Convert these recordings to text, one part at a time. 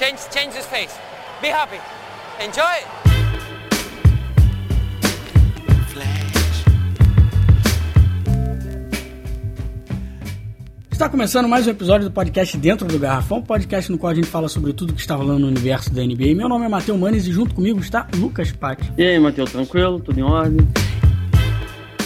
Change, change his face. Be happy. Enjoy. Está começando mais um episódio do podcast Dentro do Garrafão, podcast no qual a gente fala sobre tudo que está rolando no universo da NBA. Meu nome é Matheus Manes e junto comigo está Lucas Patti. E aí, Matheus, tranquilo? Tudo em ordem?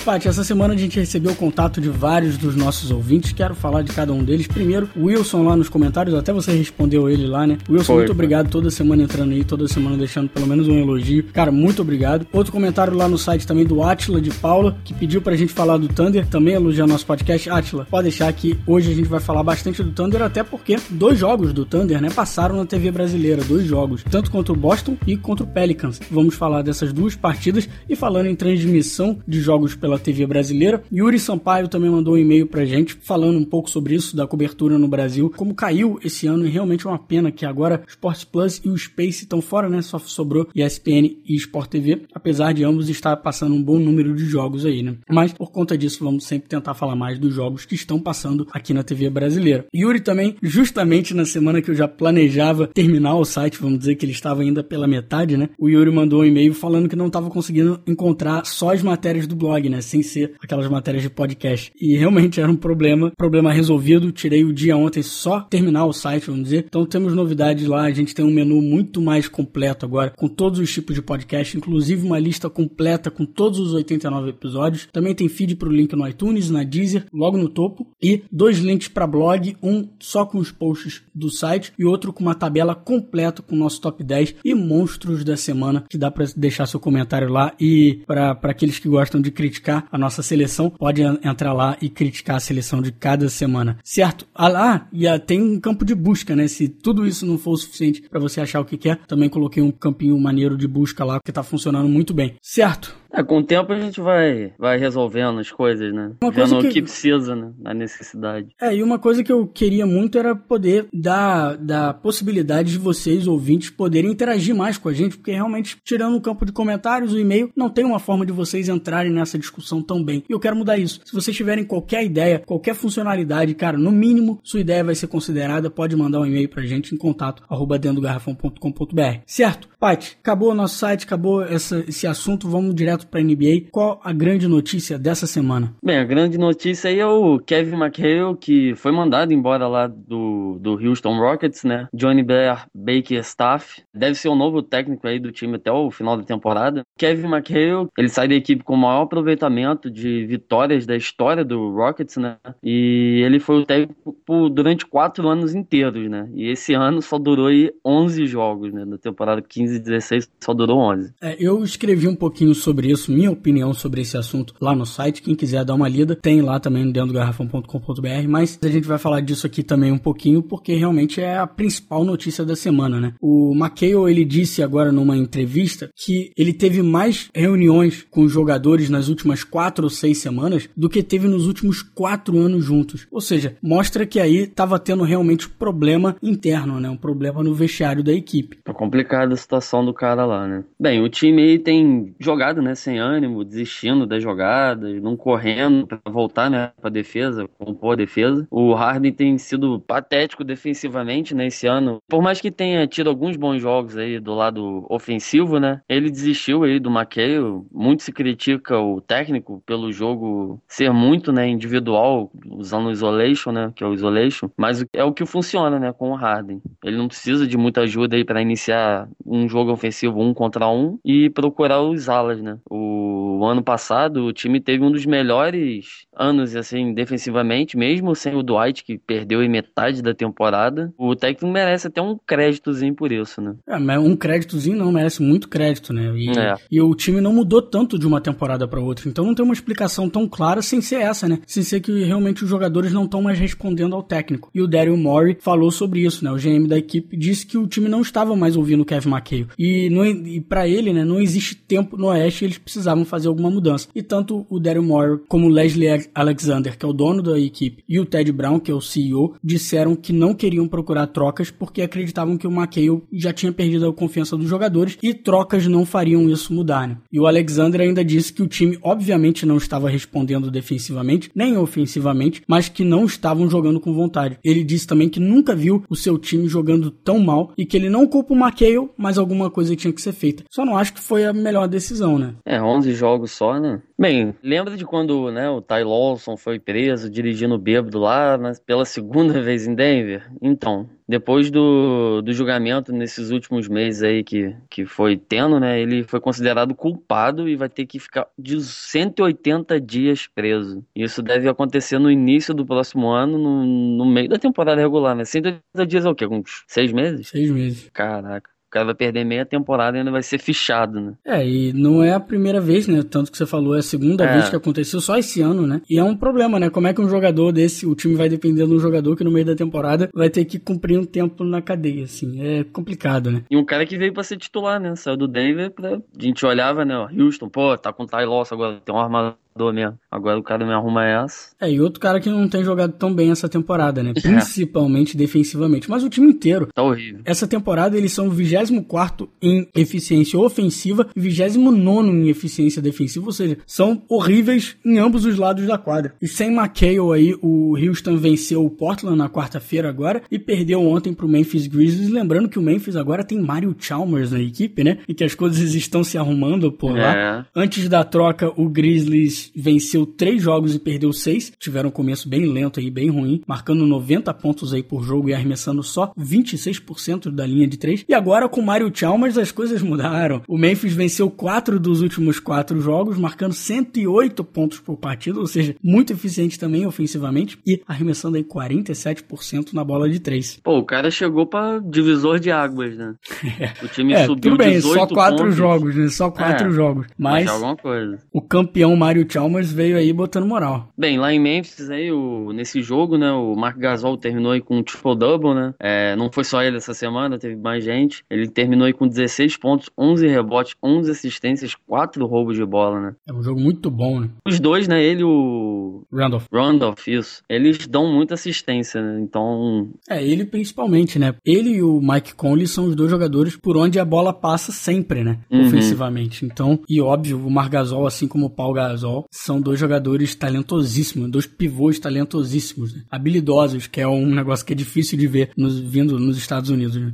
Paty, essa semana a gente recebeu o contato de vários dos nossos ouvintes. Quero falar de cada um deles. Primeiro, Wilson lá nos comentários, até você respondeu ele lá, né? Wilson, Foi, muito obrigado toda semana entrando aí, toda semana deixando pelo menos um elogio. Cara, muito obrigado. Outro comentário lá no site também do Atila de Paula, que pediu pra gente falar do Thunder, também elogiar nosso podcast. Atila, pode deixar que hoje a gente vai falar bastante do Thunder, até porque dois jogos do Thunder, né, passaram na TV brasileira, dois jogos, tanto contra o Boston e contra o Pelicans. Vamos falar dessas duas partidas e falando em transmissão de jogos pela TV brasileira, Yuri Sampaio também mandou um e-mail pra gente falando um pouco sobre isso, da cobertura no Brasil, como caiu esse ano e realmente é uma pena que agora Sports Plus e o Space estão fora, né? Só sobrou ESPN e Sport TV, apesar de ambos estar passando um bom número de jogos aí, né? Mas por conta disso, vamos sempre tentar falar mais dos jogos que estão passando aqui na TV brasileira. Yuri também, justamente na semana que eu já planejava terminar o site, vamos dizer que ele estava ainda pela metade, né? O Yuri mandou um e-mail falando que não estava conseguindo encontrar só as matérias do blog, né? Sem ser aquelas matérias de podcast. E realmente era um problema, problema resolvido. Tirei o dia ontem só terminar o site, vamos dizer. Então temos novidades lá. A gente tem um menu muito mais completo agora, com todos os tipos de podcast, inclusive uma lista completa com todos os 89 episódios. Também tem feed para o link no iTunes, na Deezer, logo no topo. E dois links para blog, um só com os posts do site e outro com uma tabela completa com o nosso top 10 e monstros da semana, que dá para deixar seu comentário lá. E para aqueles que gostam de criticar a nossa seleção, pode en- entrar lá e criticar a seleção de cada semana, certo? Ah lá, e ah, tem um campo de busca, né? Se tudo isso não for o suficiente para você achar o que quer, também coloquei um campinho maneiro de busca lá que tá funcionando muito bem, certo? É, com o tempo a gente vai, vai resolvendo as coisas, né? Uma coisa Vendo que- o que precisa, né? Na necessidade. É, e uma coisa que eu queria muito era poder dar, dar possibilidade de vocês, ouvintes, poderem interagir mais com a gente, porque realmente, tirando o campo de comentários, o e-mail, não tem uma forma de vocês entrarem nessa discussão tão bem. E eu quero mudar isso. Se vocês tiverem qualquer ideia, qualquer funcionalidade, cara, no mínimo, sua ideia vai ser considerada, pode mandar um e-mail pra gente em contato, arroba dentro do garrafão.com.br. Certo? Paty, acabou o nosso site, acabou essa, esse assunto, vamos direto pra NBA. Qual a grande notícia dessa semana? Bem, a grande notícia aí é o Kevin McHale, que foi mandado embora lá do, do Houston Rockets, né? Johnny Blair Baker Staff. Deve ser o novo técnico aí do time até o final da temporada. Kevin McHale, ele sai da equipe com o maior aproveitamento de vitórias da história do Rockets, né? E ele foi o técnico durante quatro anos inteiros, né? E esse ano só durou aí 11 jogos, né? Da temporada 15 e 16 só durou 11. É, eu escrevi um pouquinho sobre isso, minha opinião sobre esse assunto lá no site. Quem quiser dar uma lida, tem lá também dentro do garrafão.com.br. Mas a gente vai falar disso aqui também um pouquinho, porque realmente é a principal notícia da semana, né? O McHale, ele disse agora numa entrevista que ele teve mais reuniões com jogadores nas últimas quatro ou seis semanas do que teve nos últimos quatro anos juntos. Ou seja, mostra que aí estava tendo realmente problema interno, né? Um problema no vestiário da equipe. Tá complicada a situação do cara lá, né? Bem, o time tem jogado, né, sem ânimo, desistindo das jogadas, não correndo pra voltar, né, pra defesa, compor a defesa. O Harden tem sido patético defensivamente, né, esse ano. Por mais que tenha tido alguns bons jogos aí do lado ofensivo, né, ele desistiu aí do McHale. Muito se critica o técnico pelo jogo ser muito, né, individual, usando o isolation, né, que é o isolation, mas é o que funciona, né, com o Harden. Ele não precisa de muita ajuda aí para iniciar um jogo ofensivo um contra um e procurar os alas, né? O ano passado o time teve um dos melhores anos assim defensivamente, mesmo sem o Dwight que perdeu em metade da temporada. O técnico merece até um créditozinho por isso, né? É, mas um créditozinho não, merece muito crédito, né? E, É. e o time não mudou tanto de uma temporada pra outra. Então não tem uma explicação tão clara sem ser essa, né? Sem ser que realmente os jogadores não estão mais respondendo ao técnico. E o Daryl Morey falou sobre isso, né? O GM da equipe disse que o time não estava mais ouvindo o Kevin McHale. E, não, e para ele, né, não existe tempo no Oeste, eles precisavam fazer alguma mudança. E tanto o Daryl Moore como o Leslie Alexander, que é o dono da equipe, e o Ted Brown, que é o CEO, disseram que não queriam procurar trocas porque acreditavam que o McHale já tinha perdido a confiança dos jogadores e trocas não fariam isso mudar. Né? E o Alexander ainda disse que o time obviamente não estava respondendo defensivamente, nem ofensivamente, mas que não estavam jogando com vontade. Ele disse também que nunca viu o seu time jogando tão mal e que ele não culpa o McHale, mas alguma coisa tinha que ser feita. Só não acho que foi a melhor decisão, né? É, 11 jogos só, né? Bem, lembra de quando né, o Ty Lawson foi preso dirigindo bêbado lá mas pela segunda vez em Denver? Então, depois do, do julgamento nesses últimos meses aí que, que foi tendo, né? Ele foi considerado culpado e vai ter que ficar de 180 dias preso. Isso deve acontecer no início do próximo ano, no, no meio da temporada regular, né? 180 dias é o quê? Uns seis meses? Seis meses. Caraca cara vai perder meia temporada e ainda vai ser fichado, né? É, e não é a primeira vez, né? Tanto que você falou, é a segunda é. vez que aconteceu só esse ano, né? E é um problema, né? Como é que um jogador desse, o time vai depender de um jogador que no meio da temporada vai ter que cumprir um tempo na cadeia, assim. É complicado, né? E um cara que veio para ser titular, né? Saiu do Denver, pra... a gente olhava, né? Houston, pô, tá com o Ty Loss agora, tem um armador mesmo. Agora o cara me arruma essa. É, e outro cara que não tem jogado tão bem essa temporada, né? Principalmente é. defensivamente. Mas o time inteiro. Tá horrível. Essa temporada eles são o 24 em eficiência ofensiva e 29 em eficiência defensiva. Ou seja, são horríveis em ambos os lados da quadra. E sem McHale aí, o Houston venceu o Portland na quarta-feira agora e perdeu ontem pro Memphis Grizzlies. Lembrando que o Memphis agora tem Mario Chalmers na equipe, né? E que as coisas estão se arrumando por lá. É. Antes da troca, o Grizzlies venceu três jogos e perdeu seis. Tiveram um começo bem lento aí, bem ruim, marcando 90 pontos aí por jogo e arremessando só 26% da linha de três. E agora com Mario Chalmers as coisas mudaram. O Memphis venceu quatro dos últimos quatro jogos, marcando 108 pontos por partida, ou seja, muito eficiente também ofensivamente e arremessando aí 47% na bola de três. Pô, o cara chegou para divisor de águas, né? O time é, subiu tudo bem, 18 só quatro pontos. jogos, né? Só quatro É, jogos. Mas Mas é alguma coisa. o campeão Mario Chalmers veio aí botando moral. Bem, lá em Memphis, aí, o, nesse jogo, né, o Mark Gasol terminou aí com um triple-double, né? É, não foi só ele essa semana, teve mais gente. Ele terminou aí com 16 pontos, 11 rebotes, 11 assistências, 4 roubos de bola, né? É um jogo muito bom, né? Os dois, né, ele e o Randolph. Randolph, isso, eles dão muita assistência, né? Então, É, ele principalmente, né? Ele e o Mike Conley são os dois jogadores por onde a bola passa sempre, né? Uhum. Ofensivamente. Então, e óbvio, o Margasol, assim como o Paul Gasol, são dois jogadores talentosíssimos, dois pivôs talentosíssimos, né? habilidosos, que é um negócio que é difícil de ver nos, vindo nos Estados Unidos, né?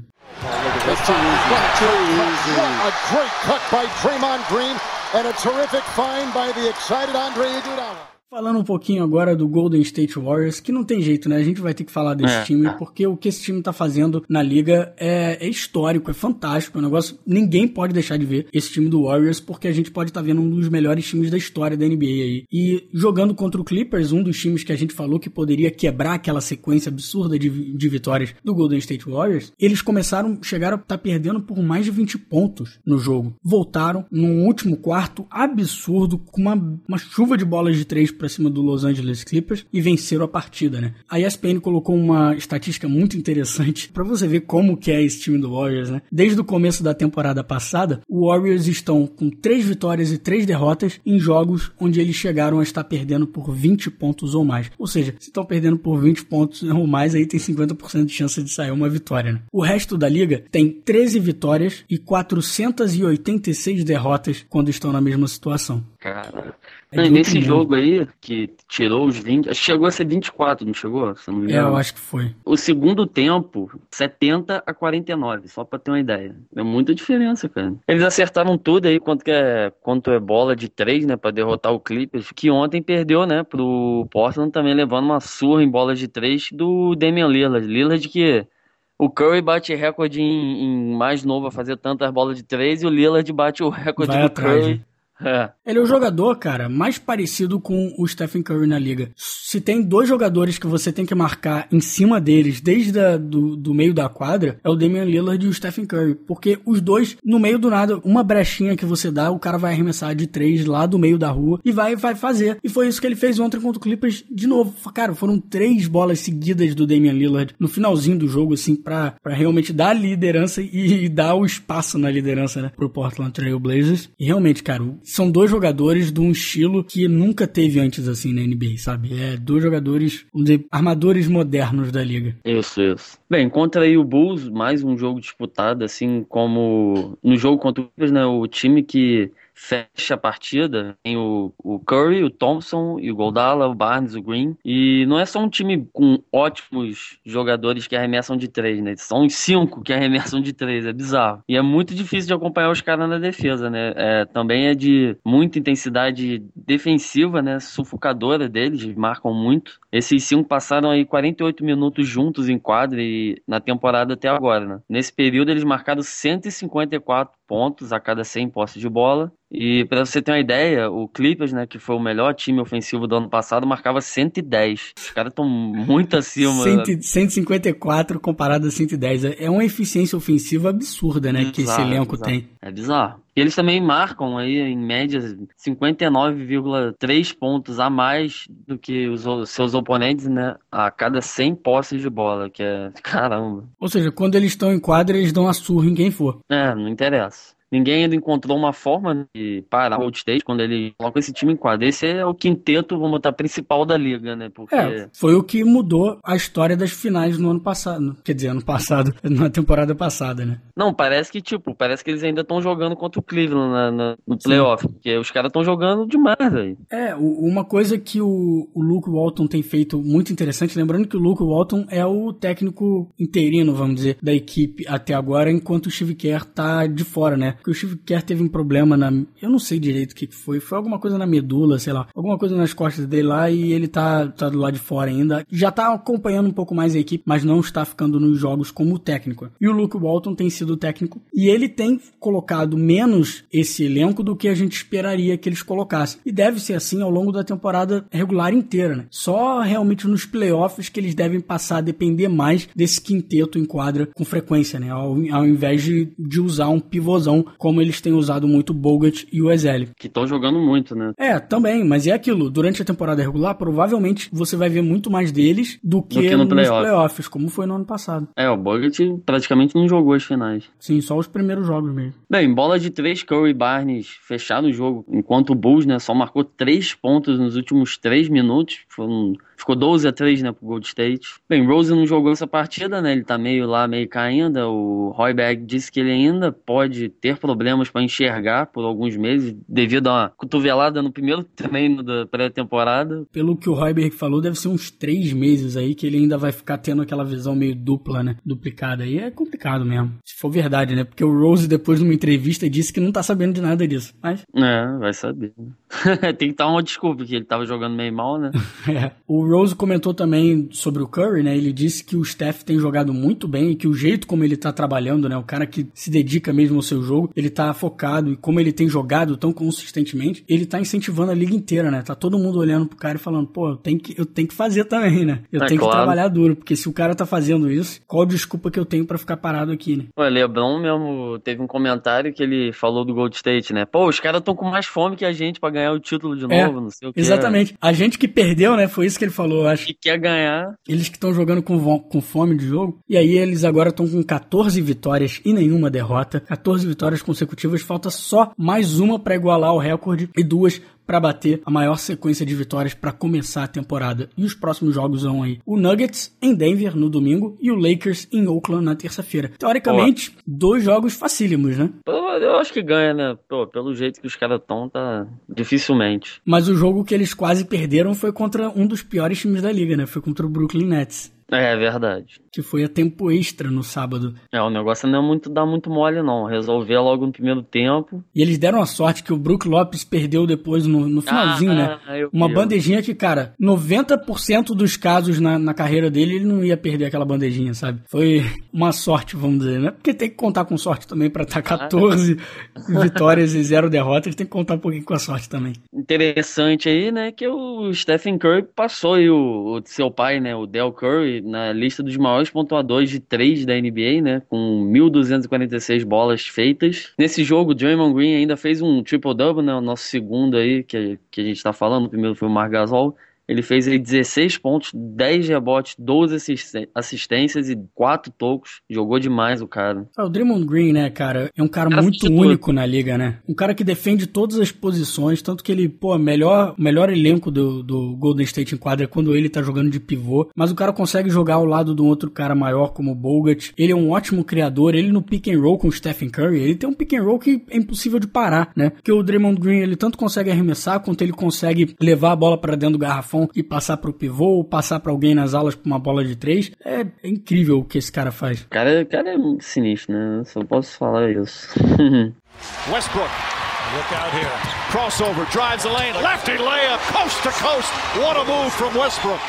What Falando um pouquinho agora do Golden State Warriors, que não tem jeito, né? A gente vai ter que falar desse É. time, porque o que esse time tá fazendo na liga é, é histórico, é fantástico. É um negócio. Ninguém pode deixar de ver esse time do Warriors, porque a gente pode estar vendo um dos melhores times da história da NBA aí. E jogando contra o Clippers, um dos times que a gente falou que poderia quebrar aquela sequência absurda de, de vitórias do Golden State Warriors, eles começaram, chegaram a estar perdendo por mais de 20 pontos no jogo. Voltaram num último quarto absurdo, com uma, uma chuva de bolas de três pra cima do Los Angeles Clippers e venceram a partida, né? A ESPN colocou uma estatística muito interessante pra você ver como que é esse time do Warriors, né? Desde o começo da temporada passada, o Warriors estão com três vitórias e três derrotas em jogos onde eles chegaram a estar perdendo por 20 pontos ou mais. Ou seja, se estão perdendo por 20 pontos ou mais, aí tem 50% de chance de sair uma vitória, né? O resto da liga tem 13 vitórias e 486 derrotas quando estão na mesma situação. Cara. É Não, e nesse jogo aí, que tirou os 20, acho que chegou a ser 24, não chegou? Se não me É, eu acho que foi. O segundo tempo, 70 a 49, só pra ter uma ideia. É muita diferença, cara. Eles acertaram tudo aí quanto que é, quanto é bola de três, né, Pra derrotar o Clippers, que ontem perdeu, né, pro Portland também levando uma surra em bolas de três do Damian Lillard. Lillard que o Curry bate recorde em, em mais novo a fazer tantas bolas de três e o Lillard bate o recorde Vai do atrás, Curry. né? É. Ele é o jogador, cara, mais parecido com o Stephen Curry na liga. Se tem dois jogadores que você tem que marcar em cima deles desde a, do, do meio da quadra, é o Damian Lillard e o Stephen Curry. Porque os dois, no meio do nada, uma brechinha que você dá, o cara vai arremessar de três lá do meio da rua e vai, vai fazer. E foi isso que ele fez ontem contra o Clippers de novo. Cara, foram três bolas seguidas do Damian Lillard no finalzinho do jogo, assim, pra, pra realmente dar a liderança e, e dar o espaço na liderança, né, pro Portland Trail Blazers. E realmente, cara, são dois jogadores de um estilo que nunca teve antes assim na NBA, sabe? É dois jogadores, vamos dizer, armadores modernos da liga. Isso, isso. Bem, contra aí o Bulls, mais um jogo disputado, assim como no jogo contra o Clippers, né? O time que fecha a partida. Tem o, o Curry, o Thompson e o Goldala, o Barnes, o Green. E não é só um time com ótimos jogadores que arremessam de três, né? São cinco que arremessam de três, é bizarro. E é muito difícil de acompanhar os caras na defesa, né? É, também é de muita intensidade defensiva, né? Sufocadora deles, marcam muito. Esses cinco passaram aí 48 minutos juntos em quadra e na temporada até agora, né? Nesse período eles marcaram 154 pontos a cada 100 posses de bola. E para você ter uma ideia, o Clippers, né, que foi o melhor time ofensivo do ano passado, marcava 110. Os caras estão muito acima. 100, 154 comparado a 110. É uma eficiência ofensiva absurda, né, que esse elenco bizarro. tem. É bizarro. E eles também marcam aí, em média, 59,3 pontos a mais do que os seus oponentes, né? A cada 100 posses de bola, que é caramba. Ou seja, quando eles estão em quadra, eles dão a surra em quem for. É, não interessa. Ninguém ainda encontrou uma forma de parar o Gold State quando ele coloca esse time em quadra. Esse é o quinteto, vamos botar, principal da liga, né? Porque... É, foi o que mudou a história das finais no ano passado. Quer dizer, ano passado, na temporada passada, né? Não, parece que, tipo, parece que eles ainda estão jogando contra o Cleveland na, na, no playoff. Sim. Porque os caras estão jogando demais, velho. É, uma coisa que o, o Luke Walton tem feito muito interessante, lembrando que o Luke Walton é o técnico interino, vamos dizer, da equipe até agora, enquanto o Steve Kerr tá de fora, né? Porque o Steve Kerr teve um problema na. Eu não sei direito o que foi. Foi alguma coisa na medula, sei lá. Alguma coisa nas costas dele lá e ele tá, tá do lado de fora ainda. Já tá acompanhando um pouco mais a equipe, mas não está ficando nos jogos como técnico. E o Luke Walton tem sido técnico e ele tem colocado menos esse elenco do que a gente esperaria que eles colocassem. E deve ser assim ao longo da temporada regular inteira, né? Só realmente nos playoffs que eles devem passar a depender mais desse quinteto em quadra com frequência, né? Ao, ao invés de, de usar um pivôzão como eles têm usado muito o Bogut e o Ezeli. Que estão jogando muito, né? É, também, mas é aquilo. Durante a temporada regular, provavelmente você vai ver muito mais deles do que, do que no nos playoff. playoffs, como foi no ano passado. É, o Bogut praticamente não jogou as finais. Sim, só os primeiros jogos mesmo. Bem, bola de três, Curry Barnes fechado o jogo, enquanto o Bulls, né, só marcou três pontos nos últimos três minutos. Foi um Ficou 12 a 3, né, pro Gold State. Bem, Rose não jogou essa partida, né? Ele tá meio lá, meio cá ainda. O Royberg disse que ele ainda pode ter problemas para enxergar por alguns meses, devido a uma cotovelada no primeiro treino da pré-temporada. Pelo que o Royberg falou, deve ser uns três meses aí que ele ainda vai ficar tendo aquela visão meio dupla, né? Duplicada. Aí é complicado mesmo. Se for verdade, né? Porque o Rose, depois numa entrevista, disse que não tá sabendo de nada disso. Mas. É, vai saber. Tem que dar uma desculpa, que ele tava jogando meio mal, né? é. O Rose comentou também sobre o Curry, né? Ele disse que o Steph tem jogado muito bem e que o jeito como ele tá trabalhando, né? O cara que se dedica mesmo ao seu jogo, ele tá focado e como ele tem jogado tão consistentemente, ele tá incentivando a liga inteira, né? Tá todo mundo olhando pro cara e falando, pô, eu tenho que, eu tenho que fazer também, né? Eu é tenho claro. que trabalhar duro, porque se o cara tá fazendo isso, qual desculpa que eu tenho para ficar parado aqui, né? O Lebron mesmo teve um comentário que ele falou do Gold State, né? Pô, os caras estão com mais fome que a gente para ganhar o título de é, novo, é, não sei o que. Exatamente. A gente que perdeu, né? Foi isso que ele falou, acho. Que quer ganhar. Eles que estão jogando com, com fome de jogo. E aí eles agora estão com 14 vitórias e nenhuma derrota. 14 vitórias consecutivas. Falta só mais uma para igualar o recorde e duas para bater a maior sequência de vitórias para começar a temporada. E os próximos jogos vão aí: o Nuggets em Denver no domingo e o Lakers em Oakland na terça-feira. Teoricamente, Pô. dois jogos facílimos, né? Eu acho que ganha, né? Pô, pelo jeito que os caras estão, tá dificilmente. Mas o jogo que eles quase perderam foi contra um dos piores times da liga, né? Foi contra o Brooklyn Nets. É, verdade. Que foi a tempo extra no sábado. É, o negócio não é muito dá muito mole, não. Resolver logo no primeiro tempo. E eles deram a sorte que o Brook Lopes perdeu depois no, no finalzinho, né? ah, né? Uma vi. bandejinha que, cara, 90% dos casos na, na carreira dele, ele não ia perder aquela bandejinha, sabe? Foi uma sorte, vamos dizer, né? Porque tem que contar com sorte também pra estar 14 ah. vitórias e zero derrotas. Tem que contar um pouquinho com a sorte também. Interessante aí, né? Que o Stephen Curry passou aí o, o seu pai, né? O Del Curry na lista dos maiores pontuadores de três da NBA, né? Com 1.246 bolas feitas. Nesse jogo, Draymond Green ainda fez um triple-double, né? O nosso segundo aí, que, que a gente tá falando. O primeiro foi o Marc Gasol. Ele fez aí 16 pontos, 10 rebotes, 12 assistências e 4 tocos. Jogou demais o cara. Ah, o Draymond Green, né, cara, é um cara, cara muito único tudo. na liga, né? Um cara que defende todas as posições, tanto que ele, pô, melhor, melhor elenco do, do Golden State em quadra é quando ele tá jogando de pivô, mas o cara consegue jogar ao lado de um outro cara maior como o Bogut. Ele é um ótimo criador, ele no pick and roll com o Stephen Curry, ele tem um pick and roll que é impossível de parar, né? Porque o Draymond Green, ele tanto consegue arremessar quanto ele consegue levar a bola para dentro do garrafão e passar pro pivô, ou passar para alguém nas alas pra uma bola de três. É, é incrível o que esse cara faz. O cara, cara é sinistro, né? Só posso falar isso. Westbrook. Look out here. Crossover, drives the lane, lefty layup, coast to coast. What a move from Westbrook.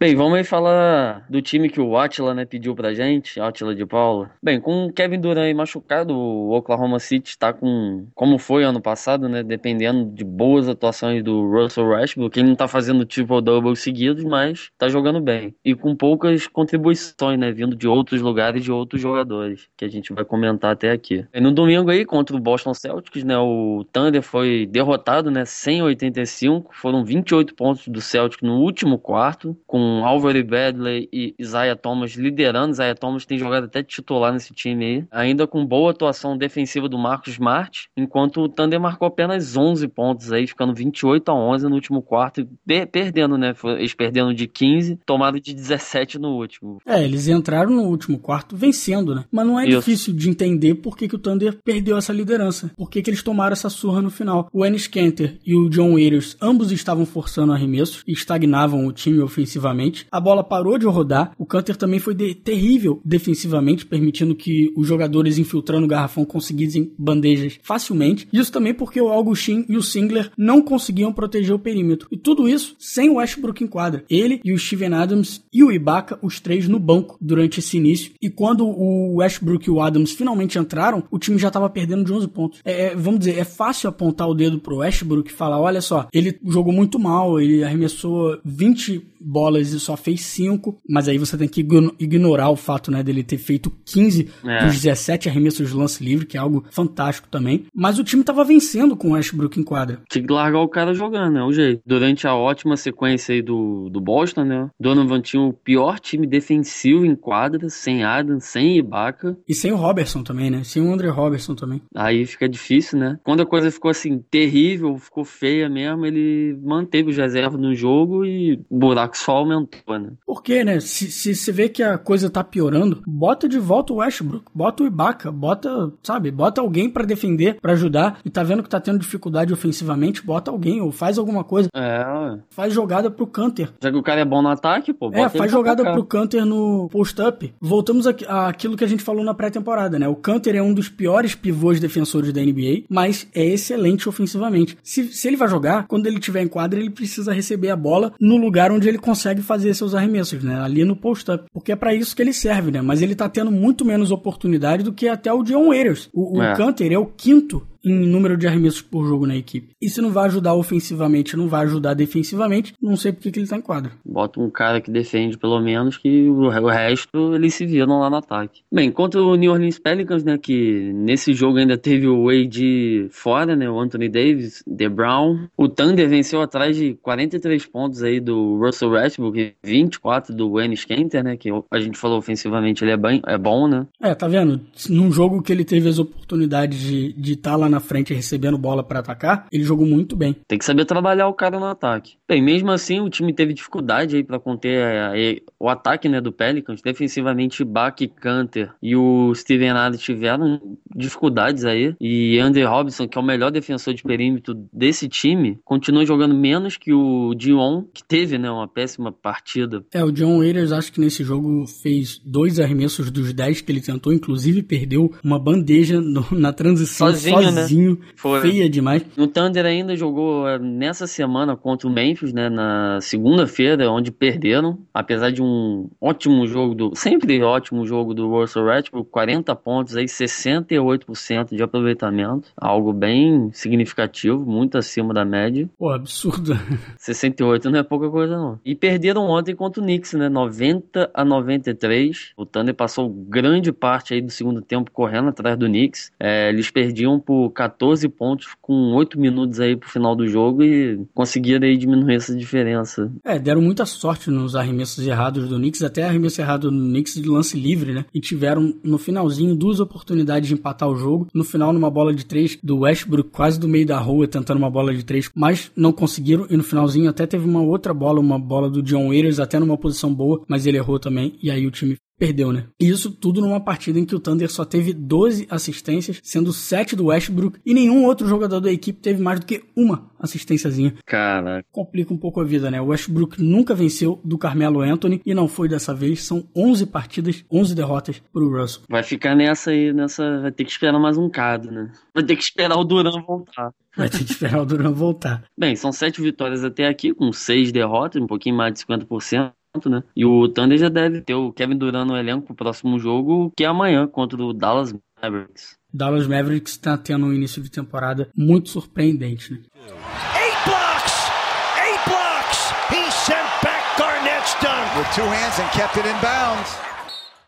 Bem, vamos aí falar do time que o Atila né, pediu pra gente, Atila de Paula. Bem, com o Kevin Durant machucado, o Oklahoma City está com, como foi ano passado, né, dependendo de boas atuações do Russell Westbrook, ele não tá fazendo triple-double seguidos, mas tá jogando bem. E com poucas contribuições, né, vindo de outros lugares, de outros jogadores, que a gente vai comentar até aqui. E no domingo aí, contra o Boston Celtics, né, o Thunder foi derrotado, né, 185, foram 28 pontos do Celtics no último quarto, com com Alvaro Bradley e Isaiah Thomas liderando. Isaiah Thomas tem jogado até titular nesse time aí. Ainda com boa atuação defensiva do Marcos Smart, enquanto o Thunder marcou apenas 11 pontos aí, ficando 28 a 11 no último quarto e perdendo, né? Eles perdendo de 15, tomado de 17 no último. É, eles entraram no último quarto vencendo, né? Mas não é Isso. difícil de entender por que, que o Thunder perdeu essa liderança. Por que, que eles tomaram essa surra no final. O Ennis Kenter e o John Waiters, ambos estavam forçando arremessos e estagnavam o time ofensivamente A bola parou de rodar. O Canter também foi de terrível defensivamente, permitindo que os jogadores infiltrando o garrafão conseguissem bandejas facilmente. Isso também porque o Augustin e o Singler não conseguiam proteger o perímetro. E tudo isso sem o Westbrook em quadra. Ele e o Steven Adams e o Ibaka, os três no banco durante esse início. E quando o Westbrook e o Adams finalmente entraram, o time já estava perdendo de 11 pontos. É, é, vamos dizer, é fácil apontar o dedo pro Westbrook e falar: olha só, ele jogou muito mal, ele arremessou 20 bolas e só fez 5, mas aí você tem que ignorar o fato, né, dele ter feito 15 é. dos 17 arremessos de lance livre, que é algo fantástico também. Mas o time tava vencendo com o Westbrook em quadra. Tinha que largar o cara jogando, é o jeito. Durante a ótima sequência aí do, do Boston, né, Donovan tinha o pior time defensivo em quadra, sem Adam, sem Ibaka. E sem o Robertson também, né, sem o André Robertson também. Aí fica difícil, né. Quando a coisa ficou assim, terrível, ficou feia mesmo, ele manteve os reservas no jogo e o buraco só aumentou, né? Porque, né? Se, se você vê que a coisa tá piorando, bota de volta o Westbrook, bota o Ibaka, bota, sabe, bota alguém para defender, para ajudar. E tá vendo que tá tendo dificuldade ofensivamente, bota alguém ou faz alguma coisa. É, ué. Faz jogada pro Canter. Já que o cara é bom no ataque, pô. É, faz jogada pro Canter no post-up. Voltamos àquilo que a gente falou na pré-temporada, né? O Canter é um dos piores pivôs defensores da NBA, mas é excelente ofensivamente. Se, se ele vai jogar, quando ele tiver em quadra, ele precisa receber a bola no lugar onde ele consegue fazer seus arremessos, né? Ali no post-up. Porque é para isso que ele serve, né? Mas ele tá tendo muito menos oportunidade do que até o John Waiters. O, o é. Canter é o quinto em número de arremessos por jogo na equipe. E se não vai ajudar ofensivamente, não vai ajudar defensivamente, não sei porque que ele tá em quadra. Bota um cara que defende pelo menos, que o resto eles se viram lá no ataque. Bem, contra o New Orleans Pelicans, né, que nesse jogo ainda teve o Wade fora, né, o Anthony Davis, The Brown. O Thunder venceu atrás de 43 pontos aí do Russell Westbrook, 24 do Ennis Kenter, né, que a gente falou ofensivamente ele é, bem, é bom, né. É, tá vendo? Num jogo que ele teve as oportunidades de estar tá lá na frente recebendo bola para atacar, ele jogou muito bem. Tem que saber trabalhar o cara no ataque. Bem, mesmo assim, o time teve dificuldade aí para conter a, a, o ataque né, do Pelicans. Defensivamente, Bach, Canter e o Steven Adams tiveram dificuldades aí. E Andrew Robinson, que é o melhor defensor de perímetro desse time, continua jogando menos que o Dion, que teve né, uma péssima partida. É, o John Waiters acho que nesse jogo fez dois arremessos dos dez que ele tentou, inclusive perdeu uma bandeja no, na transição sozinho, né? Sozinho? Foi. feia demais. O Thunder ainda jogou é, nessa semana contra o Memphis, né, na segunda-feira, onde perderam, apesar de um ótimo jogo do, sempre ótimo jogo do Russell Westbrook, 40 pontos aí, 68 68% de aproveitamento, algo bem significativo, muito acima da média. Pô, absurdo. 68 não é pouca coisa não. E perderam ontem contra o Knicks, né? 90 a 93. O Thunder passou grande parte aí do segundo tempo correndo atrás do Knicks. É, eles perdiam por 14 pontos com 8 minutos aí pro final do jogo e conseguiram aí diminuir essa diferença. É, deram muita sorte nos arremessos errados do Knicks, até arremesso errado no Knicks de lance livre, né? E tiveram no finalzinho duas oportunidades de empatar o jogo. No final, numa bola de três do Westbrook, quase do meio da rua, tentando uma bola de três, mas não conseguiram. E no finalzinho até teve uma outra bola, uma bola do John Waiters, até numa posição boa, mas ele errou também. E aí o time perdeu, né? E isso tudo numa partida em que o Thunder só teve 12 assistências, sendo 7 do Westbrook, e nenhum outro jogador da equipe teve mais do que uma assistênciazinha. Cara, Complica um pouco a vida, né? O Westbrook nunca venceu do Carmelo Anthony e não foi dessa vez. São 11 partidas, 11 derrotas pro Russell. vai ficar nessa aí, nessa. Vai ter que esperar mais um cado, né? Vai ter que esperar o Duran voltar. Vai ter que esperar o Duran voltar. Bem, são sete vitórias até aqui, com seis derrotas, um pouquinho mais de 50%. Né? E o Thunder já deve ter o Kevin Durant no elenco pro próximo jogo, que é amanhã, contra o Dallas Mavericks. Dallas Mavericks está tendo um início de temporada muito surpreendente, né? Eight blocks! Eight blocks! He sent back Garnett's dunk. with two hands and kept it in bounds.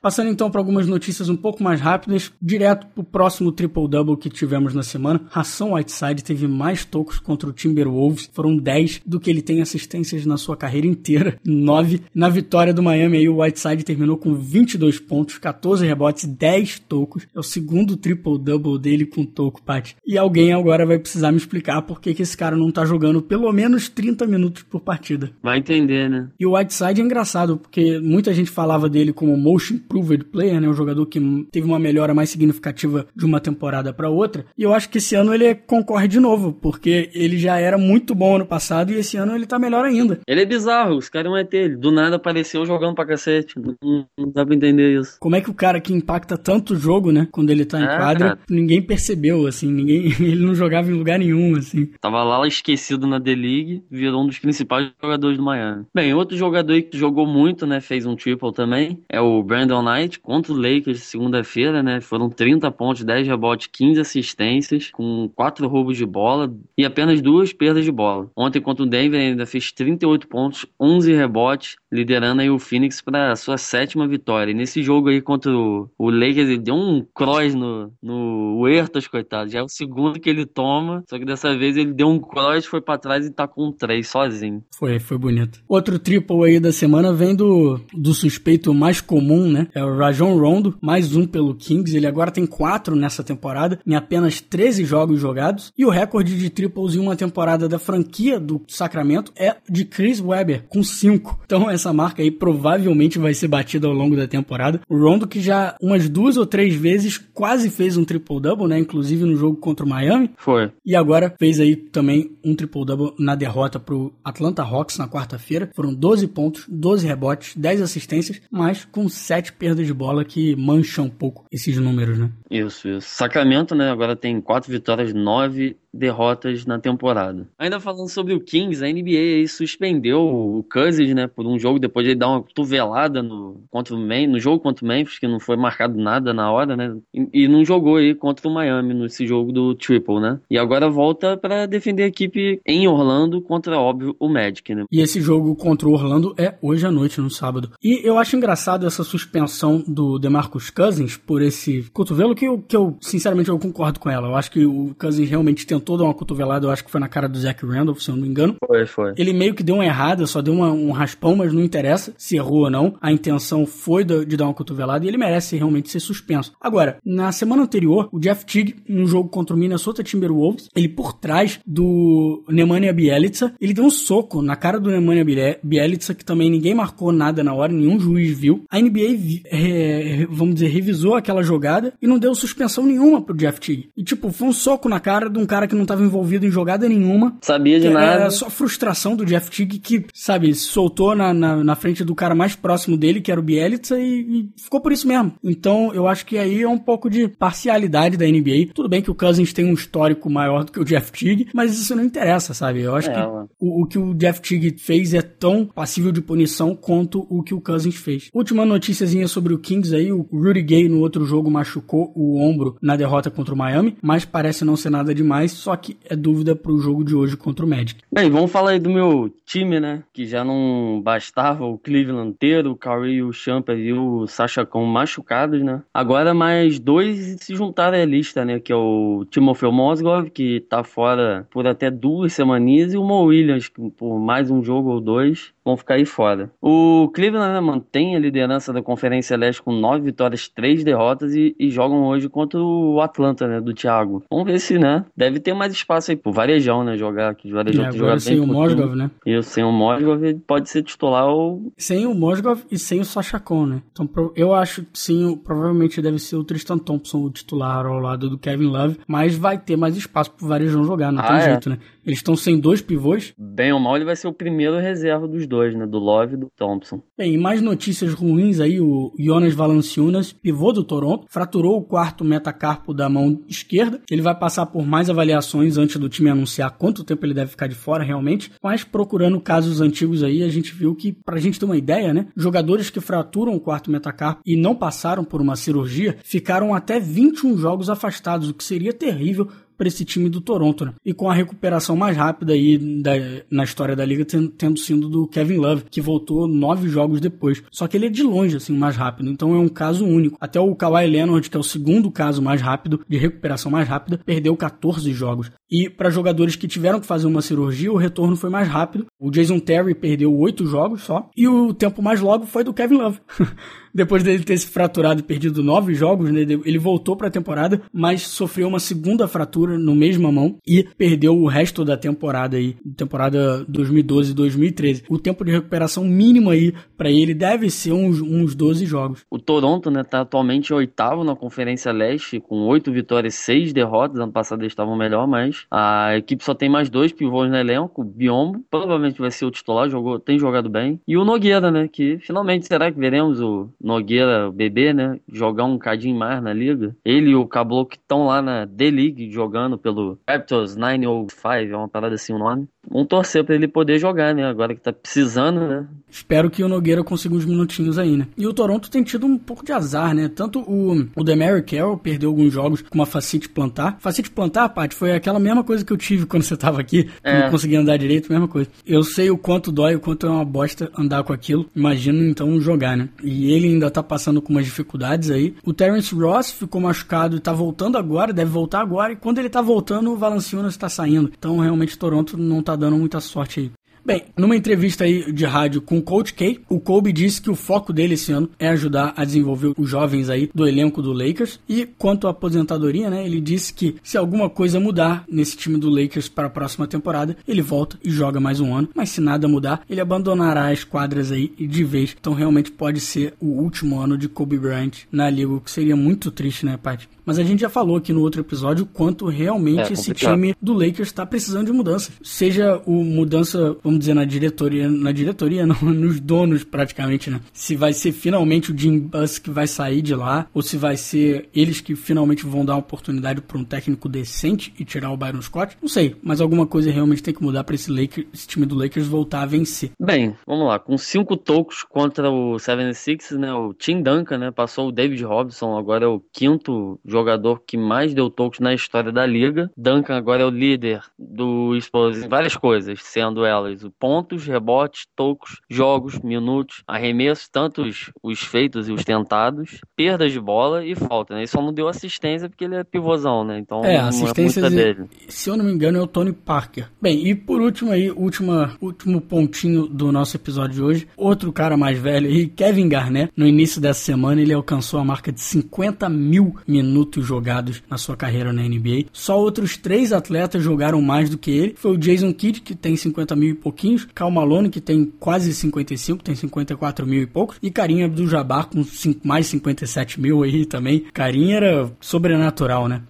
Passando então para algumas notícias um pouco mais rápidas, direto pro próximo triple-double que tivemos na semana. Ração Whiteside teve mais tocos contra o Timberwolves, foram 10 do que ele tem assistências na sua carreira inteira, 9. Na vitória do Miami aí o Whiteside terminou com 22 pontos, 14 rebotes, 10 tocos. É o segundo triple-double dele com toco, Pat. E alguém agora vai precisar me explicar por que, que esse cara não tá jogando pelo menos 30 minutos por partida. Vai entender, né? E o Whiteside é engraçado, porque muita gente falava dele como motion improved player, né? Um jogador que teve uma melhora mais significativa de uma temporada para outra. E eu acho que esse ano ele concorre de novo, porque ele já era muito bom ano passado e esse ano ele tá melhor ainda. Ele é bizarro, os caras não é ter. Ele do nada apareceu jogando pra cacete. Não, não dá pra entender isso. Como é que o cara que impacta tanto o jogo, né? Quando ele tá em É, quadra, cara. ninguém percebeu, assim, ninguém. Ele não jogava em lugar nenhum, assim. Tava lá esquecido na D-League, virou um dos principais jogadores do Miami. Bem, outro jogador aí que jogou muito, né, fez um triple também, é o Brandon Knight contra o Lakers segunda-feira, né? Foram 30 pontos, 10 rebotes, 15 assistências, com 4 roubos de bola e apenas duas perdas de bola. Ontem contra o Denver ainda fez 38 pontos, 11 rebotes, liderando aí o Phoenix para sua sétima vitória. E nesse jogo aí contra o, o Lakers, ele deu um cross no, no Huertas, coitado. Já é o segundo que ele toma, só que dessa vez ele deu um cross, foi para trás e tá com 3 sozinho. Foi, foi bonito. Outro triple aí da semana vem do, do suspeito mais comum, né? É o Rajon Rondo, mais um pelo Kings. Ele agora tem quatro nessa temporada, em apenas 13 jogos jogados. E o recorde de triples em uma temporada da franquia do Sacramento é de Chris Webber, com cinco. Então essa marca aí provavelmente vai ser batida ao longo da temporada. O Rondo que já umas duas ou três vezes quase fez um triple-double, né? Inclusive no jogo contra o Miami. Foi. E agora fez aí também um triple-double na derrota pro Atlanta Hawks na quarta-feira. Foram 12 pontos, 12 rebotes, 10 assistências, mas com 7 perdas de bola que mancham um pouco esses números, né? Isso, isso. Sacramento, né? Agora tem quatro vitórias, nove derrotas na temporada. Ainda falando sobre o Kings, a NBA aí suspendeu o Cousins, né? Por um jogo, depois de ele dar uma cotovelada no, contra o Man, no jogo contra o Memphis, que não foi marcado nada na hora, né? E, e não jogou aí contra o Miami nesse jogo do Triple, né? E agora volta para defender a equipe em Orlando contra, óbvio, o Magic, né? E esse jogo contra o Orlando é hoje à noite, no sábado. E eu acho engraçado essa suspensão do DeMarcus Cousins por esse cotovelo que eu, que eu sinceramente, eu concordo com ela. Eu acho que o Cousins realmente tentou dar uma cotovelada, eu acho que foi na cara do Zach Randolph, se eu não me engano. Foi, foi. Ele meio que deu uma errada, só deu uma- um raspão, mas não interessa se errou ou não. A intenção foi da- de dar uma cotovelada e ele merece realmente ser suspenso. Agora, na semana anterior, o Jeff Teague, no jogo contra o Minnesota Timberwolves, ele por trás do Nemanja Bjelica, ele deu um soco na cara do Nemanja Bjelica, que também ninguém marcou nada na hora, nenhum juiz viu. A NBA, é, vamos dizer, revisou aquela jogada e não deu suspensão nenhuma pro Jeff Teague. E tipo, foi um soco na cara de um cara que não estava envolvido em jogada nenhuma. Sabia de Que nada. Era só frustração do Jeff Teague que, sabe, soltou na, na, na frente do cara mais próximo dele, que era o Bielitsa, e, e ficou por isso mesmo. Então, eu acho que aí é um pouco de parcialidade da NBA. Tudo bem que o Cousins tem um histórico maior do que o Jeff Teague, mas isso não interessa, sabe? Eu acho É, que o, o que o Jeff Teague fez é tão passível de punição quanto o que o Cousins fez. Última notíciazinha rapidinha sobre o Kings aí. O Rudy Gay no outro jogo machucou o ombro na derrota contra o Miami, mas parece não ser nada demais, só que é dúvida pro jogo de hoje contra o Magic. Bem, vamos falar aí do meu time, né? Que já não bastava o Cleveland inteiro, o Curry, o Champa e o Sasha com machucados, né? Agora mais dois se juntaram à lista, né? Que é o Timofeu Mozgov, que tá fora por até duas semaninhas, e o Mo Williams, que por mais um jogo ou dois vão ficar aí fora. O Cleveland né, mantém a liderança da Conferência Leste com nove vitórias, três derrotas e, e, jogam hoje contra o Atlanta, né, do Thiago. Vamos ver se, né, deve ter mais espaço aí pro Varejão, né, jogar, que o Varejão é, tem jogado sem o Mosgov, né? E sem o Mosgov pode ser titular ou... Sem o Mosgov e sem o Sachacon, né? Então eu acho que sim, provavelmente deve ser o Tristan Thompson o titular ao lado do Kevin Love, mas vai ter mais espaço pro Varejão jogar, não ah, tem é? jeito, né? Eles estão sem dois pivôs. Bem ou mal, ele vai ser o primeiro reserva dos dois, né? Do Love e do Thompson. Bem, e mais notícias ruins aí, o Jonas Valanciunas, pivô do Toronto, fraturou o quarto metacarpo da mão esquerda. Ele vai passar por mais avaliações antes do time anunciar quanto tempo ele deve ficar de fora realmente. Mas procurando casos antigos aí, a gente viu que, pra gente ter uma ideia, né? Jogadores que fraturam o quarto metacarpo e não passaram por uma cirurgia ficaram até 21 jogos afastados, o que seria terrível para esse time do Toronto, né? E com a recuperação mais rápida aí da, na história da liga tendo, tendo sido do Kevin Love, que voltou nove jogos depois. Só que ele é de longe, assim, mais rápido. Então é um caso único. Até o Kawhi Leonard, que é o segundo caso mais rápido, de recuperação mais rápida, perdeu 14 jogos. E para jogadores que tiveram que fazer uma cirurgia, o retorno foi mais rápido. O Jason Terry perdeu oito jogos só. E o tempo mais logo foi do Kevin Love. depois dele ter se fraturado e perdido nove jogos, né, ele voltou para a temporada, mas sofreu uma segunda fratura no mesma mão e perdeu o resto da temporada aí, temporada 2012-2013. O tempo de recuperação mínimo aí para ele deve ser uns, uns 12 jogos. O Toronto, né, tá atualmente oitavo na Conferência Leste com oito vitórias, seis derrotas. Ano passado eles estavam melhor, mas a equipe só tem mais dois pivôs no elenco. Biombo provavelmente vai ser o titular, jogou, tem jogado bem. E o Nogueira, né, que finalmente será que veremos o Nogueira, bebê, né, jogar um cadinho mais na liga. Ele e o Caboclo que estão lá na D-League jogando pelo Raptors 905, é uma parada assim o nome. Vamos torcer para ele poder jogar, né? Agora que tá precisando, né? Espero que o Nogueira consiga uns minutinhos aí, né? E o Toronto tem tido um pouco de azar, né? Tanto o, o Demary Carroll perdeu alguns jogos com uma facite plantar. Facite plantar, Paty, foi aquela mesma coisa que eu tive quando você tava aqui. É. Não conseguia andar direito, mesma coisa. Eu sei o quanto dói, o quanto é uma bosta andar com aquilo. Imagino então jogar, né? E ele ainda tá passando com umas dificuldades aí. O Terence Ross ficou machucado e tá voltando agora, deve voltar agora. E quando ele tá voltando, o Valanciunas tá saindo. Então realmente Toronto não tá dando muita sorte aí. Bem, numa entrevista aí de rádio com o Coach K, o Kobe disse que o foco dele esse ano é ajudar a desenvolver os jovens aí do elenco do Lakers. E quanto à aposentadoria, né, ele disse que se alguma coisa mudar nesse time do Lakers para a próxima temporada, ele volta e joga mais um ano. Mas se nada mudar, ele abandonará as quadras aí de vez. Então realmente pode ser o último ano de Kobe Bryant na liga, o que seria muito triste, né, Paty? Mas a gente já falou aqui no outro episódio quanto realmente é, esse time do Lakers está precisando de mudança. Seja o mudança, vamos dizer, na diretoria, na diretoria, não, nos donos praticamente, né? Se vai ser finalmente o Jim Buss que vai sair de lá, ou se vai ser eles que finalmente vão dar uma oportunidade para um técnico decente e tirar o Byron Scott, não sei. Mas alguma coisa realmente tem que mudar para esse, Lakers, esse time do Lakers voltar a vencer. Bem, vamos lá. Com cinco tocos contra o 76 né? O Tim Duncan, né? Passou o David Robson, agora é o quinto jogador que mais deu tocos na história da liga. Duncan agora é o líder do Spurs em várias coisas, sendo elas pontos, rebotes, tocos, jogos, minutos, arremessos, tanto os, os feitos e os tentados, perdas de bola e falta, né? Ele só não deu assistência porque ele é pivôzão, né? Então é, assistência é dele. Se eu não me engano é o Tony Parker. Bem, e por último aí, última, último pontinho do nosso episódio de hoje, outro cara mais velho aí, Kevin Garnett, no início dessa semana ele alcançou a marca de 50 mil minutos jogados na sua carreira na NBA. Só outros três atletas jogaram mais do que ele. Foi o Jason Kidd, que tem 50 mil e pouquinhos, Cal Malone, que tem quase 55, tem 54 mil e poucos, e Karim Abdul-Jabbar com mais 57 mil aí também. Karim era sobrenatural, né?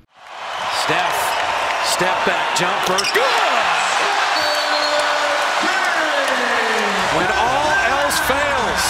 Steph, step back jumper, good! When all else fails,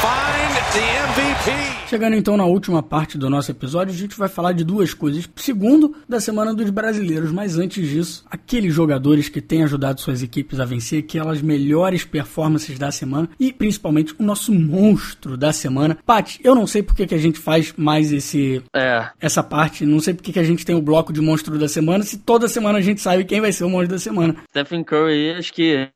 find the MVP. Chegando então na última parte do nosso episódio, a gente vai falar de duas coisas. Segundo, da semana dos brasileiros, mas antes disso, aqueles jogadores que têm ajudado suas equipes a vencer, aquelas melhores performances da semana e principalmente o nosso monstro da semana. Paty, eu não sei porque que a gente faz mais esse É, essa parte, não sei porque que a gente tem o bloco de monstro da semana, se toda semana a gente sabe quem vai ser o monstro da semana. Stephen Curry, acho que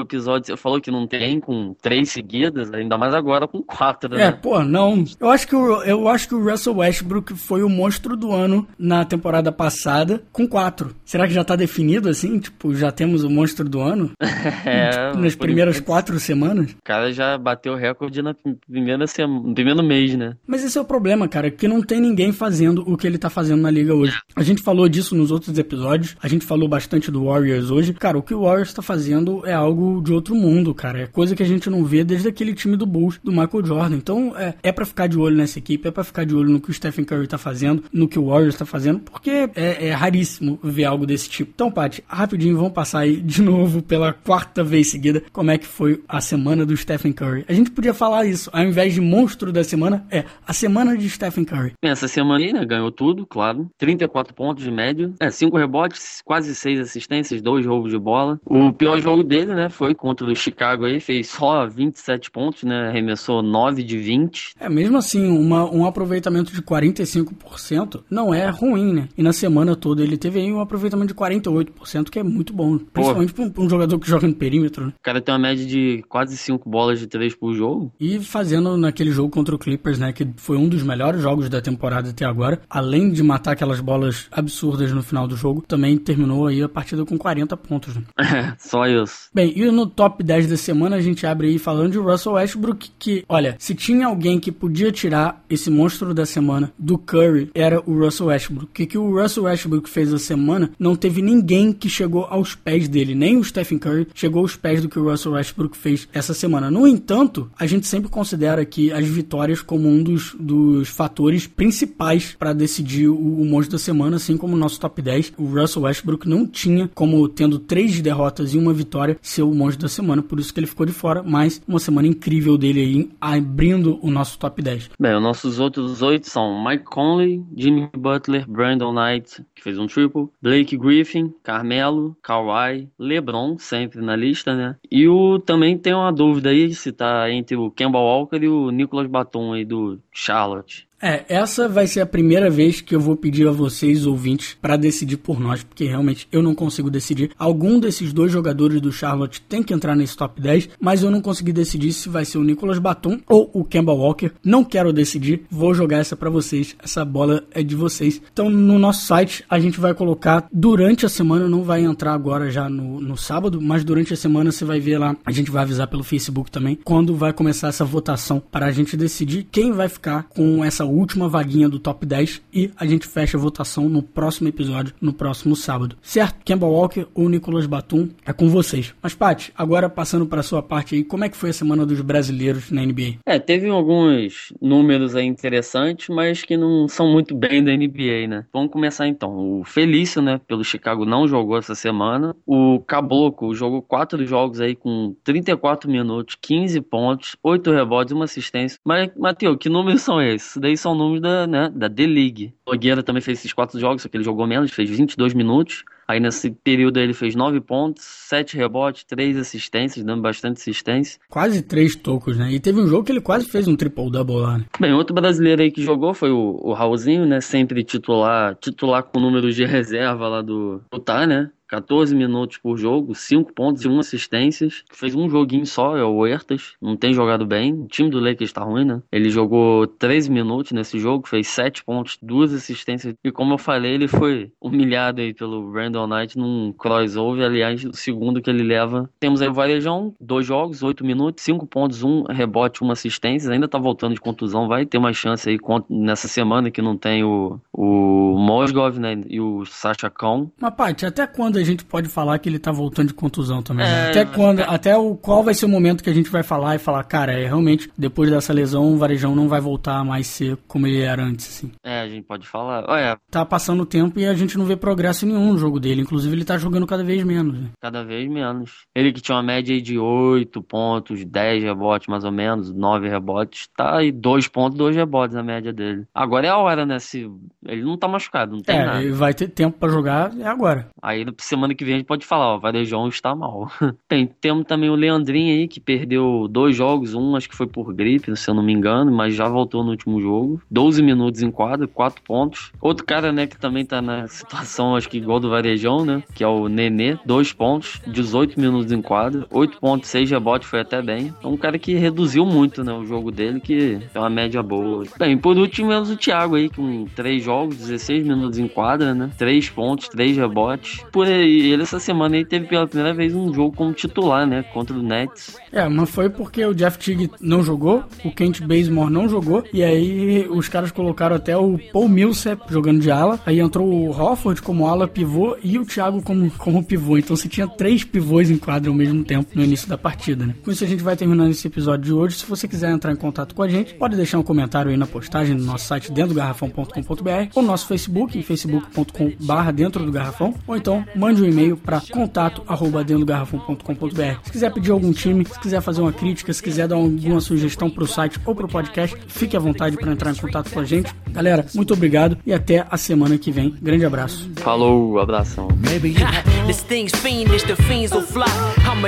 episódio você falou que não tem com três seguidas, ainda mais agora com quatro, É, né? pô, não. Eu acho que o, eu acho que o Russell Westbrook foi o monstro do ano na temporada passada com quatro. Será que já tá definido assim? Tipo, já temos o monstro do ano? É, Nas por primeiras enquanto, quatro semanas? O cara já bateu o recorde na primeira semana, no primeiro mês, né? Mas esse é o problema, cara, que não tem ninguém fazendo o que ele tá fazendo na liga hoje. A gente falou disso nos outros episódios, a gente falou bastante do Warriors hoje. Cara, o que o Warriors tá fazendo é algo de outro mundo, cara. É coisa que a gente não vê desde aquele time do Bulls, do Michael Jordan. Então, é, é para ficar de olho nessa equipe, é pra ficar de olho no que o Stephen Curry tá fazendo, no que o Warriors tá fazendo, porque é, é raríssimo ver algo desse tipo. Então, Paty, rapidinho, vamos passar aí de novo pela quarta vez seguida como é que foi a semana do Stephen Curry. A gente podia falar isso, ao invés de monstro da semana, é a semana de Stephen Curry. Bem, Essa semana aí, né, ganhou tudo, claro. 34 pontos de média. É, 5 rebotes, quase 6 assistências, 2 roubos de bola. O pior jogo dele, né, foi contra o Chicago aí, fez só 27 pontos, né, arremessou 9 de 20. É, mesmo assim, uma, um aproveitamento de 45% não é ruim, né? E na semana toda ele teve aí um aproveitamento de 48%, que é muito bom. Principalmente pra um, um jogador que joga no perímetro, né? O cara tem uma média de quase 5 bolas de 3 por jogo. E fazendo naquele jogo contra o Clippers, né? Que foi um dos melhores jogos da temporada até agora. Além de matar aquelas bolas absurdas no final do jogo, também terminou aí a partida com 40 pontos, né? É, só isso. Bem, e no top 10 da semana a gente abre aí falando de Russell Westbrook, que, olha, se tinha alguém que podia tirar esse monstro da semana do Curry, era o Russell Westbrook. O que, que o Russell Westbrook fez a semana, não teve ninguém que chegou aos pés dele, nem o Stephen Curry chegou aos pés do que o Russell Westbrook fez essa semana. No entanto, a gente sempre considera aqui as vitórias como um dos, dos fatores principais para decidir o, o monstro da semana, assim como o nosso top 10. O Russell Westbrook não tinha como tendo três derrotas e uma vitória ser o monstro da semana, por isso que ele ficou de fora, mas uma semana incrível dele aí, abrindo o nosso top 10. Bem, os nossos outros oito são Mike Conley, Jimmy Butler, Brandon Knight, que fez um triple, Blake Griffin, Carmelo, Kawhi, LeBron, sempre na lista, né? E o também tem uma dúvida aí se tá entre o Kemba Walker e o Nicolas Batum aí do Charlotte. É, essa vai ser a primeira vez que eu vou pedir a vocês, ouvintes, para decidir por nós, porque realmente eu não consigo decidir. Algum desses dois jogadores do Charlotte tem que entrar nesse top 10, mas eu não consegui decidir se vai ser o Nicolas Batum ou o Kemba Walker. Não quero decidir, vou jogar essa para vocês. Essa bola é de vocês. Então, no nosso site, a gente vai colocar durante a semana, não vai entrar agora já no, no sábado, mas durante a semana você vai ver lá. A gente vai avisar pelo Facebook também quando vai começar essa votação para a gente decidir quem vai ficar com essa última vaguinha do top 10 e a gente fecha a votação no próximo episódio, no próximo sábado. Certo? Kemba Walker ou Nicolas Batum é com vocês. Mas, Paty, agora passando para sua parte aí, como é que foi a semana dos brasileiros na NBA? É, teve alguns números aí interessantes, mas que não são muito bem da NBA, né? Vamos começar então. O Felício, né, pelo Chicago não jogou essa semana. O Caboclo jogou quatro jogos aí com 34 minutos, 15 pontos, 8 rebotes uma assistência. Mas, Matheus, que números são esses? Daí são números da, né, da D-League. Nogueira também fez esses quatro jogos, só que ele jogou menos, fez 22 minutos. Aí nesse período ele fez 9 pontos, 7 rebotes, 3 assistências, dando bastante assistência. Quase três tocos, né? E teve um jogo que ele quase fez um triple-double lá, né? Bem, outro brasileiro aí que jogou foi o, o Raulzinho, né? Sempre titular, titular com números de reserva lá do Utah, né? 14 minutos por jogo, 5 pontos e 1 assistências. Fez um joguinho só, é o Huertas. Não tem jogado bem. O time do Lakers tá ruim, né? Ele jogou 13 minutos nesse jogo, fez 7 pontos, 2 assistências. E como eu falei, ele foi humilhado aí pelo Brandon Knight num crossover. Aliás, o segundo que ele leva. Temos aí o Varejão, 2 jogos, 8 minutos, 5 pontos, 1 rebote, 1 assistência. Ainda tá voltando de contusão, vai ter uma chance aí nessa semana que não tem o, o Mosgov, né? E o Sasha Khan. Mas, Paty, até quando a gente pode falar que ele tá voltando de contusão também? Né? É, até quando, até o qual vai ser o momento que a gente vai falar e falar, cara, é realmente, depois dessa lesão, o Varejão não vai voltar mais ser como ele era antes, assim. É, a gente pode falar. Tá passando o tempo e a gente não vê progresso nenhum no jogo dele. Inclusive, ele tá jogando cada vez menos. Né? Cada vez menos. Ele que tinha uma média de 8 pontos, 10 rebotes mais ou menos, 9 rebotes, tá aí 2 pontos, 2 rebotes a média dele. Agora é a hora, né? Se ele não tá machucado, não tem é, nada. Ele vai ter tempo para jogar, é agora. Aí semana que vem a gente pode falar, ó, Varejão está mal. tem, temos também o Leandrinho aí, que perdeu dois jogos, um acho que foi por gripe, se eu não me engano, mas já voltou no último jogo. 12 minutos em quadra, 4 pontos. Outro cara, né, que também tá na situação, acho que igual do Varejão, né? Que é o Nenê, 2 pontos, 18 minutos em quadra, 8 pontos, 6 rebotes, foi até bem. É um cara que reduziu muito, né, o jogo dele, que é uma média boa. Bem, por último, menos o Thiago aí, com 3 jogos, 16 minutos em quadra, né? 3 pontos, 3 rebotes. Por aí, ele essa semana aí teve pela primeira vez um jogo como titular, né? Contra o Nets. É, mas foi porque o Jeff Teague não jogou, o Kent Bazemore não jogou, e aí os caras colocaram até o Paul Millsap jogando de ala, aí entrou o Hofford como ala pivô e o Thiago como, como pivô. Então você tinha três pivôs em quadra ao mesmo tempo no início da partida, né? Com isso a gente vai terminando esse episódio de hoje. Se você quiser entrar em contato com a gente, pode deixar um comentário aí na postagem no nosso site dentro do garrafão.com.br ou no nosso Facebook, em facebook.com dentro do garrafão, ou então mande um e-mail para contato arroba dentro do garrafão.com.br. Se quiser pedir algum time, se quiser fazer uma crítica, se quiser dar alguma sugestão para o site ou para o podcast, fique à vontade para entrar em contato com a gente. Galera, muito obrigado e até a semana que vem. Grande abraço. Falou, abração.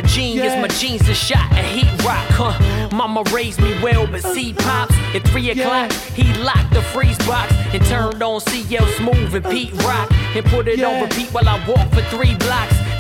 This thing's fiendish, the fiends will fly. I'm a genius, my jeans is shot a heat rock. Huh? Mama raised me well, but uh, see uh, pops at three o'clock. He locked the freeze box and turned on CL Smooth and Pete Rock and put it on repeat while I walk for three blocks.